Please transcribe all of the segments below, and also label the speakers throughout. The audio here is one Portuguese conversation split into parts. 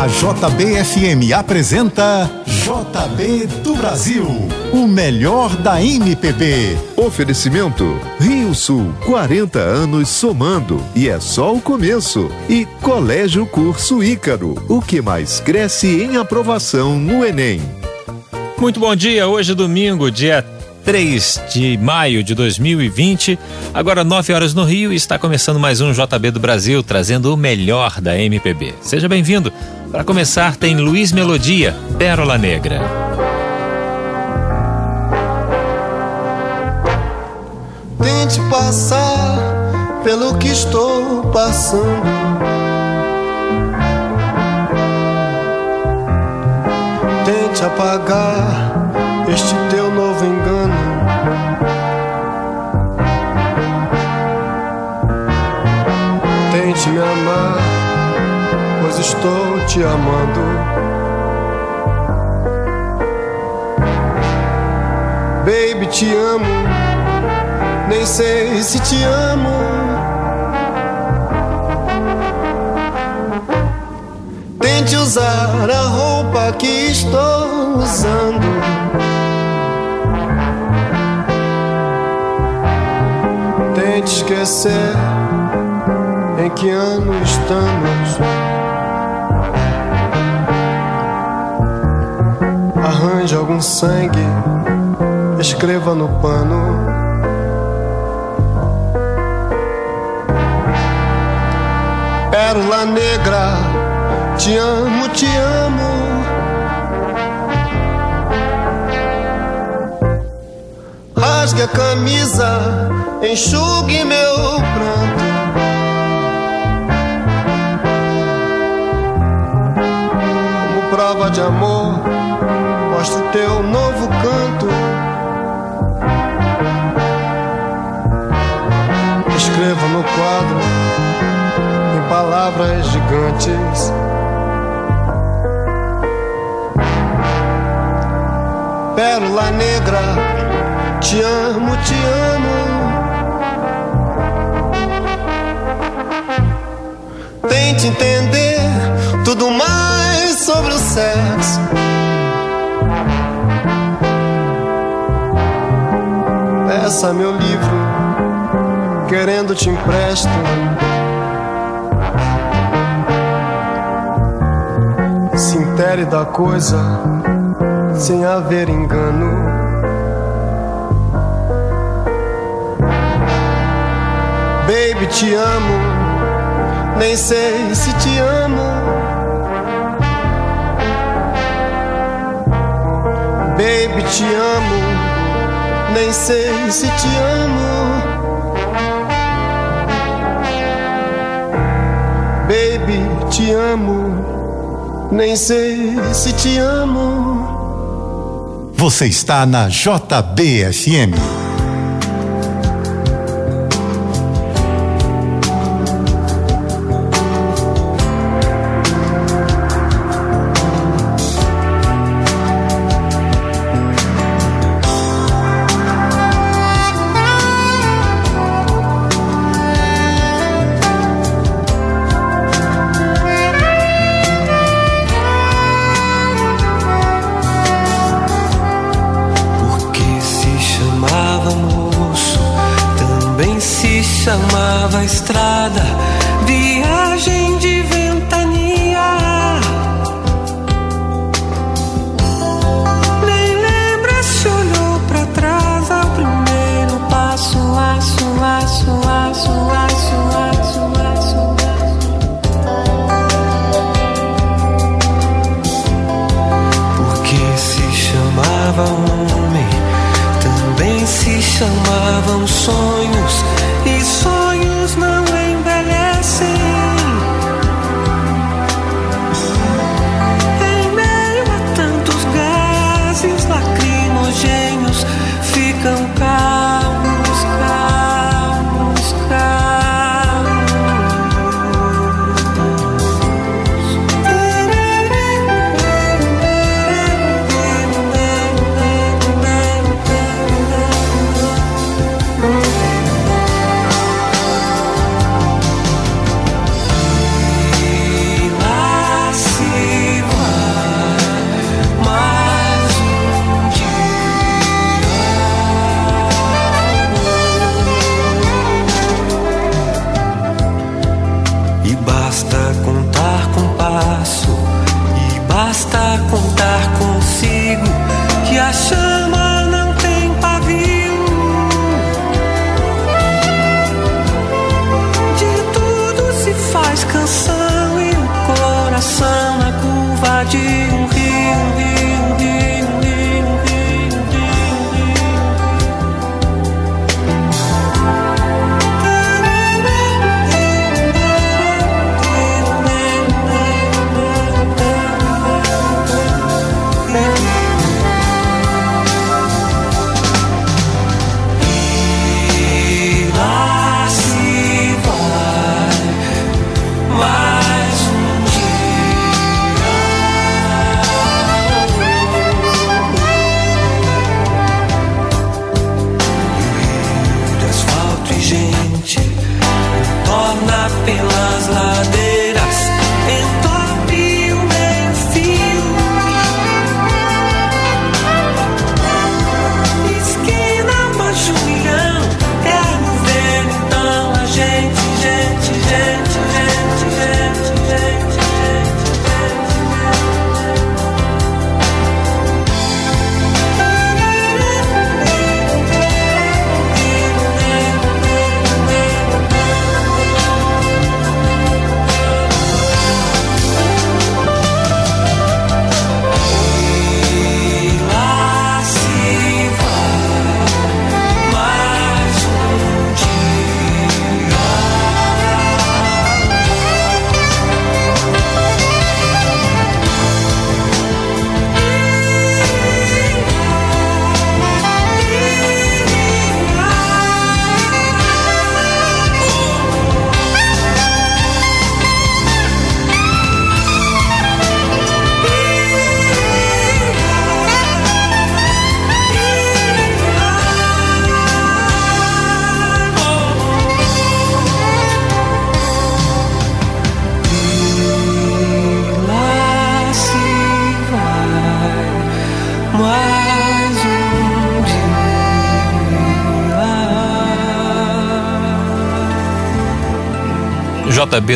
Speaker 1: A JBFM apresenta JB do Brasil, o melhor da MPB.
Speaker 2: Oferecimento Rio Sul, 40 anos somando e é só o começo. E Colégio Curso Ícaro, o que mais cresce em aprovação no Enem.
Speaker 3: Muito bom dia, hoje é domingo, dia 3 de maio de 2020. Agora 9 horas no Rio e está começando mais um JB do Brasil, trazendo o melhor da MPB. Seja bem-vindo. Para começar, tem Luiz Melodia, Pérola Negra.
Speaker 4: Tente passar pelo que estou passando. Tente apagar este teu novo te amando. Baby, te amo, nem sei se te amo. Tente usar a roupa que estou usando. Tente esquecer em que ano estamos. Arranje algum sangue, escreva no pano. Pérola negra, te amo, te amo. Rasgue a camisa, enxugue meu pranto. Como prova de amor, mostre teu novo canto. Escreva no quadro, em palavras gigantes. Pérola negra, te amo, te amo. Tente entender tudo mais sobre o sexo. Peça meu livro, querendo te empresto. Se intere da coisa, sem haver engano. Baby, te amo, nem sei se te amo. Baby, te amo, nem sei se te amo. Baby, te amo, nem sei se te amo.
Speaker 1: Você está na JBFM.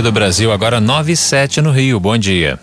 Speaker 5: Do Brasil, agora 97 no Rio. Bom dia.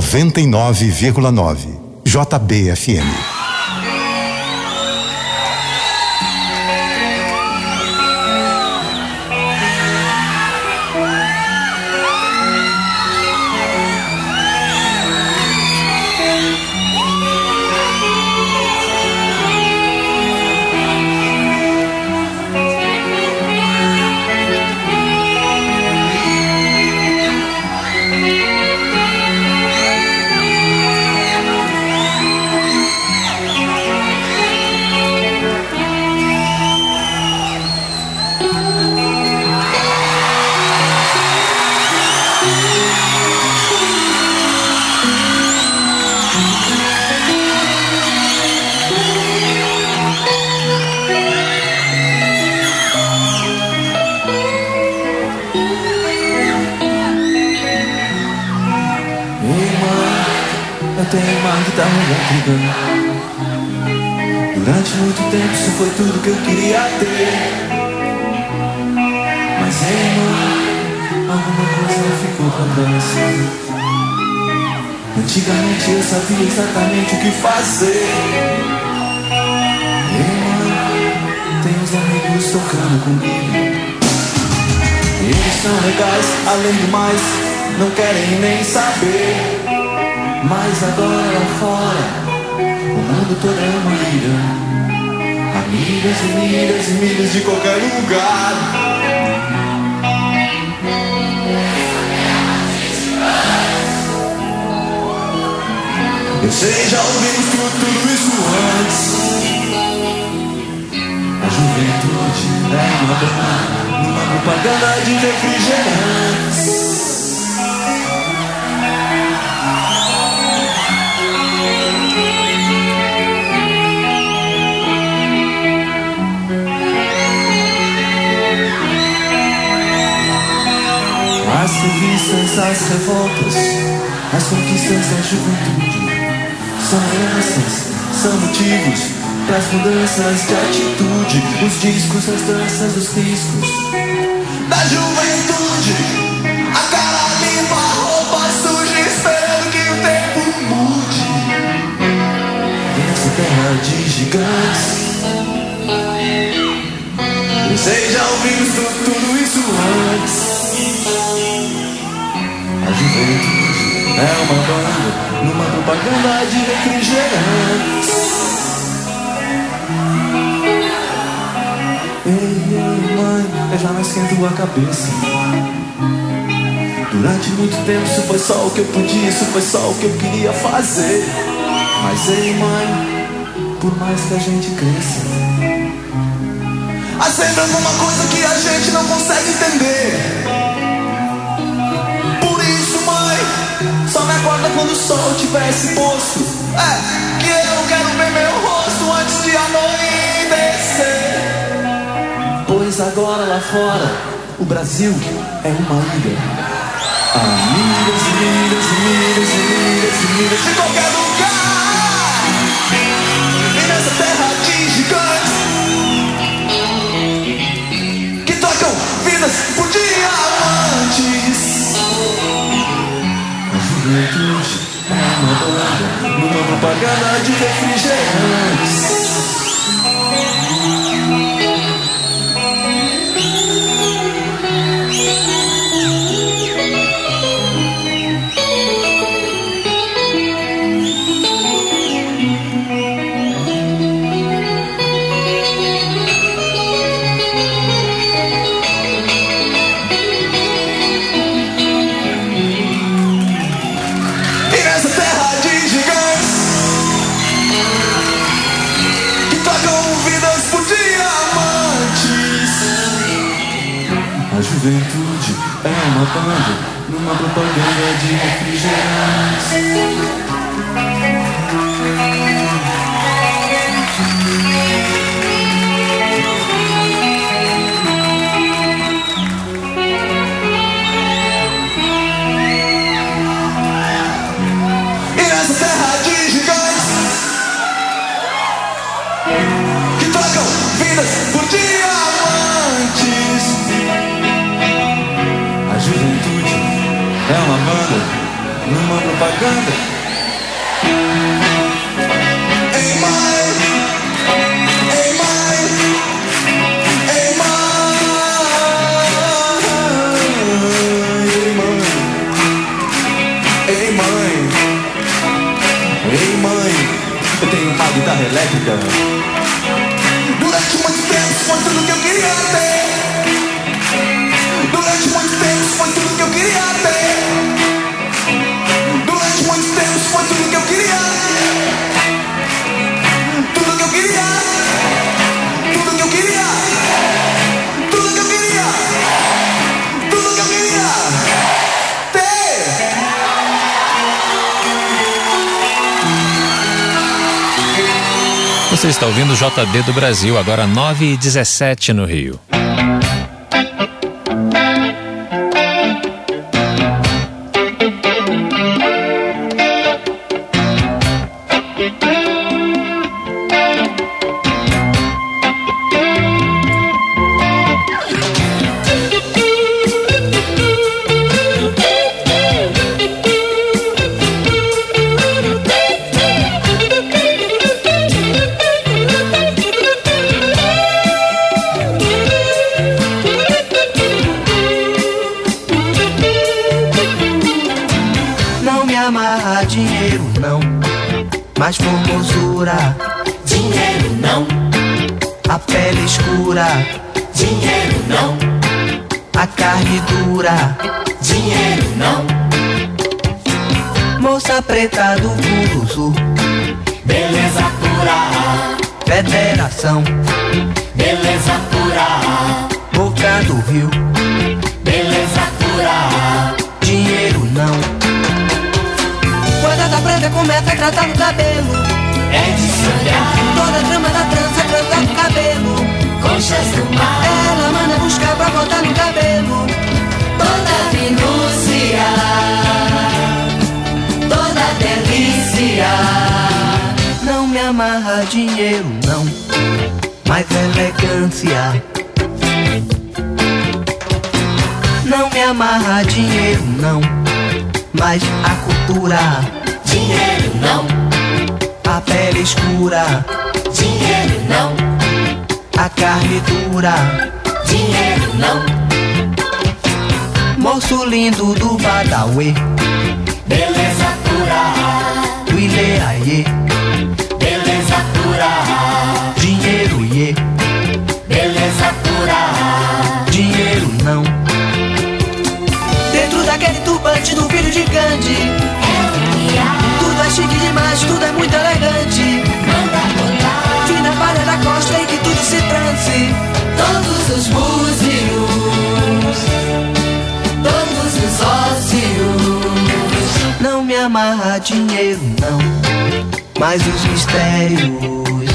Speaker 1: 99,9. JBFM.
Speaker 6: Durante muito tempo isso foi tudo que eu queria ter. Mas ei, alguma coisa ficou pra Antigamente eu sabia exatamente o que fazer. Ei, mano, tem uns amigos tocando comigo. Eles são legais, além do mais, não querem nem saber. Mas agora lá fora o mundo todo é uma ilha. Amigas e milhas e milhas de qualquer lugar. Eu sei, já ouvimos tudo, tudo isso antes. A juventude é uma propaganda, uma propaganda de refrigerantes. Da juventude são heranças, são motivos para as mudanças de atitude, os discos, as danças, os riscos da juventude. A cara limpa, a roupa suja, esperando que o tempo mude. Nessa terra de gigantes. Sei, já tudo, tudo isso antes. A juventude é uma banda numa propaganda de refrigerantes. Ei, mãe, eu já não esquento a cabeça. Durante muito tempo isso foi só o que eu podia, isso foi só o que eu queria fazer. Mas ei, mãe, por mais que a gente cresça, há sempre alguma coisa que a gente não consegue entender. Só me acorda quando o sol tivesse posto. É, que eu quero ver meu rosto antes de anoitecer. Pois agora lá fora, o Brasil é uma ilha. Há milhas e milhas e milhas e milhas e milhas de qualquer lugar. Juventude numa propaganda de refrigerantes.
Speaker 5: Você está ouvindo o JB do Brasil, agora 9 e 17 no Rio.
Speaker 7: Mais formosura.
Speaker 8: Dinheiro não,
Speaker 7: A pele escura,
Speaker 8: dinheiro não,
Speaker 7: a carne dura.
Speaker 8: dinheiro não.
Speaker 7: Moça preta do Curuzu,
Speaker 8: Beleza pura,
Speaker 7: Federação,
Speaker 8: beleza pura,
Speaker 7: Boca do Rio,
Speaker 8: beleza pura.
Speaker 7: dinheiro não. Preta começa a tratar no cabelo.
Speaker 8: É de sonhar,
Speaker 7: Toda a trama da trança trança no cabelo.
Speaker 8: conchas do mar,
Speaker 7: Ela manda buscar pra botar no cabelo.
Speaker 8: toda minúcia, toda delícia.
Speaker 7: Não me amarra dinheiro, não. Mas elegância. Não me amarra dinheiro, não. Mas a cultura,
Speaker 8: Dinheiro não,
Speaker 7: a pele escura,
Speaker 8: dinheiro não,
Speaker 7: a carne dura.
Speaker 8: dinheiro não.
Speaker 7: Moço lindo do Badawi,
Speaker 8: Beleza pura,
Speaker 7: do Ileaie,
Speaker 8: beleza pura,
Speaker 7: dinheiro iê,
Speaker 8: beleza pura.
Speaker 7: dinheiro não. Dentro daquele turbante do filho de Gandhi, chique demais, tudo é muito elegante.
Speaker 8: manda botar
Speaker 7: Fina palha da costa em que tudo se transe.
Speaker 8: todos os músicos, todos os ócios.
Speaker 7: Não me amarra dinheiro, não. Mas os mistérios.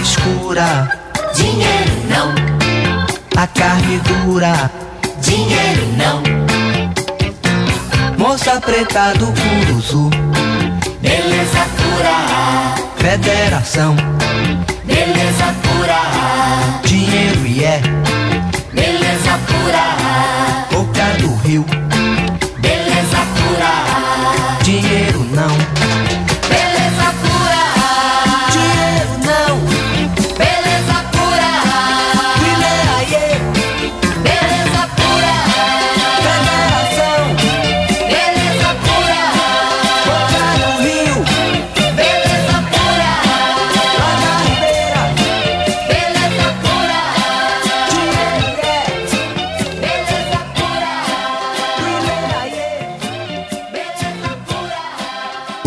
Speaker 7: A pele escura,
Speaker 8: dinheiro não,
Speaker 7: a carne dura.
Speaker 8: dinheiro não.
Speaker 7: Moça preta do Curuzu,
Speaker 8: Beleza pura,
Speaker 7: Federação,
Speaker 8: beleza pura,
Speaker 7: dinheiro e é,
Speaker 8: beleza pura,
Speaker 7: boca do rio,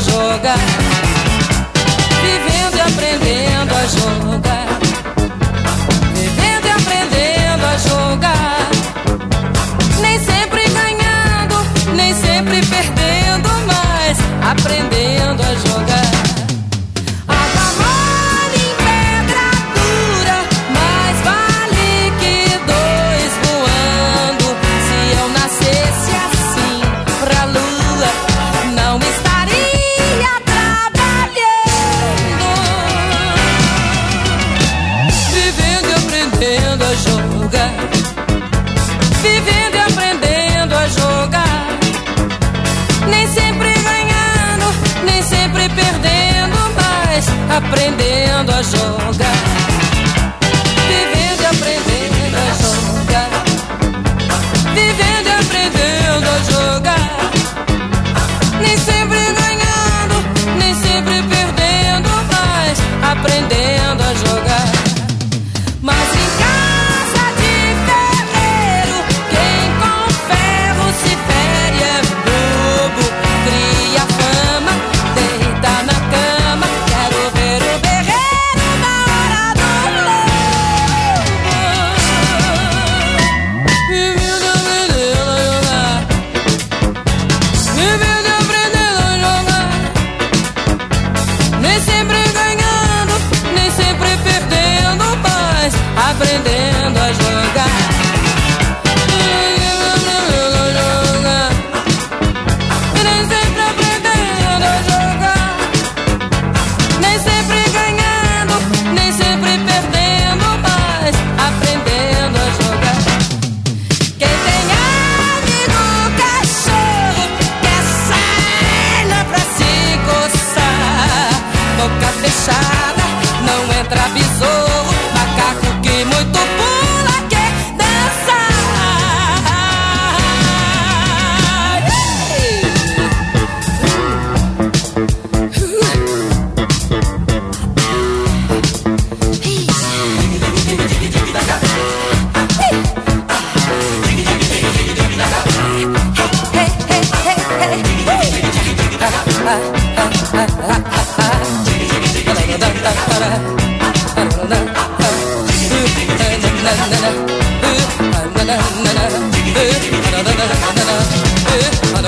Speaker 9: Jogar. Vivendo e aprendendo a jogar. Aprendendo a jogar. Vivendo e aprendendo a jogar. Vivendo e aprendendo a jogar. Nem sempre ganhando, nem sempre perdendo, mas aprendendo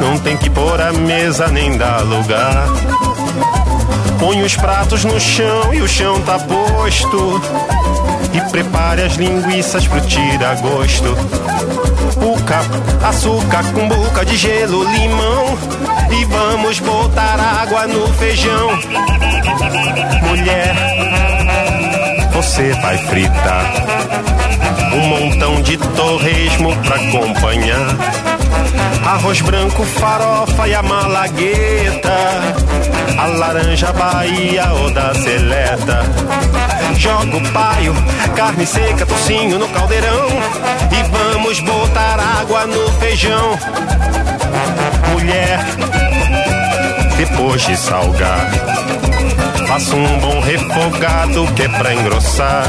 Speaker 10: Não tem que pôr a mesa nem dar lugar. Põe os pratos no chão e o chão tá posto. E prepare as linguiças pro tira-gosto. Puca, açúcar com boca de gelo, limão. E vamos botar água no feijão. Mulher, você vai fritar um montão de torresmo pra acompanhar. Arroz branco, farofa e a malagueta. A laranja Bahia ou da seleta. Joga o paio, carne seca, tocinho no caldeirão. E vamos botar água no feijão. Mulher, depois de salgar, faça um bom refogado que é pra engrossar.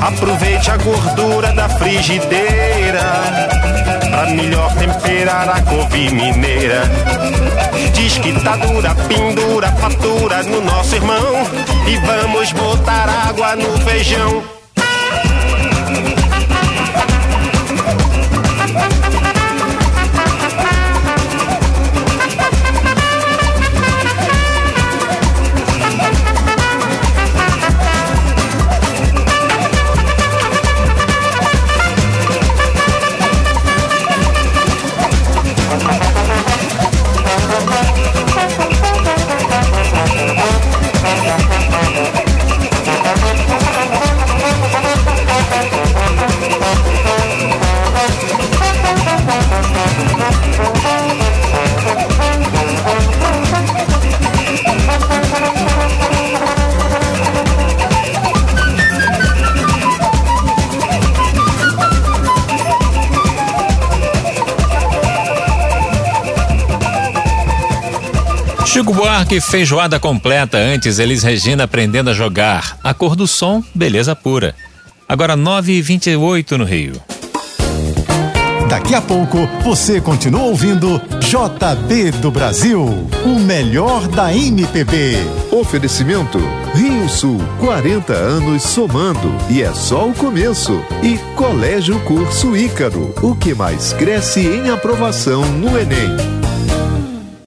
Speaker 10: Aproveite a gordura da frigideira Pra melhor temperar a couve mineira Diz que tá dura, pendura, fatura no nosso irmão E vamos botar água no feijão
Speaker 3: Buarque, feijoada completa. Antes, Elis Regina aprendendo a jogar. A cor do som, beleza pura. Agora 9h28 no Rio.
Speaker 11: Daqui a pouco você continua ouvindo JB do Brasil, o melhor da MPB.
Speaker 2: Oferecimento Rio Sul, 40 anos somando e é só o começo. E Colégio Curso Ícaro, o que mais cresce em aprovação no Enem.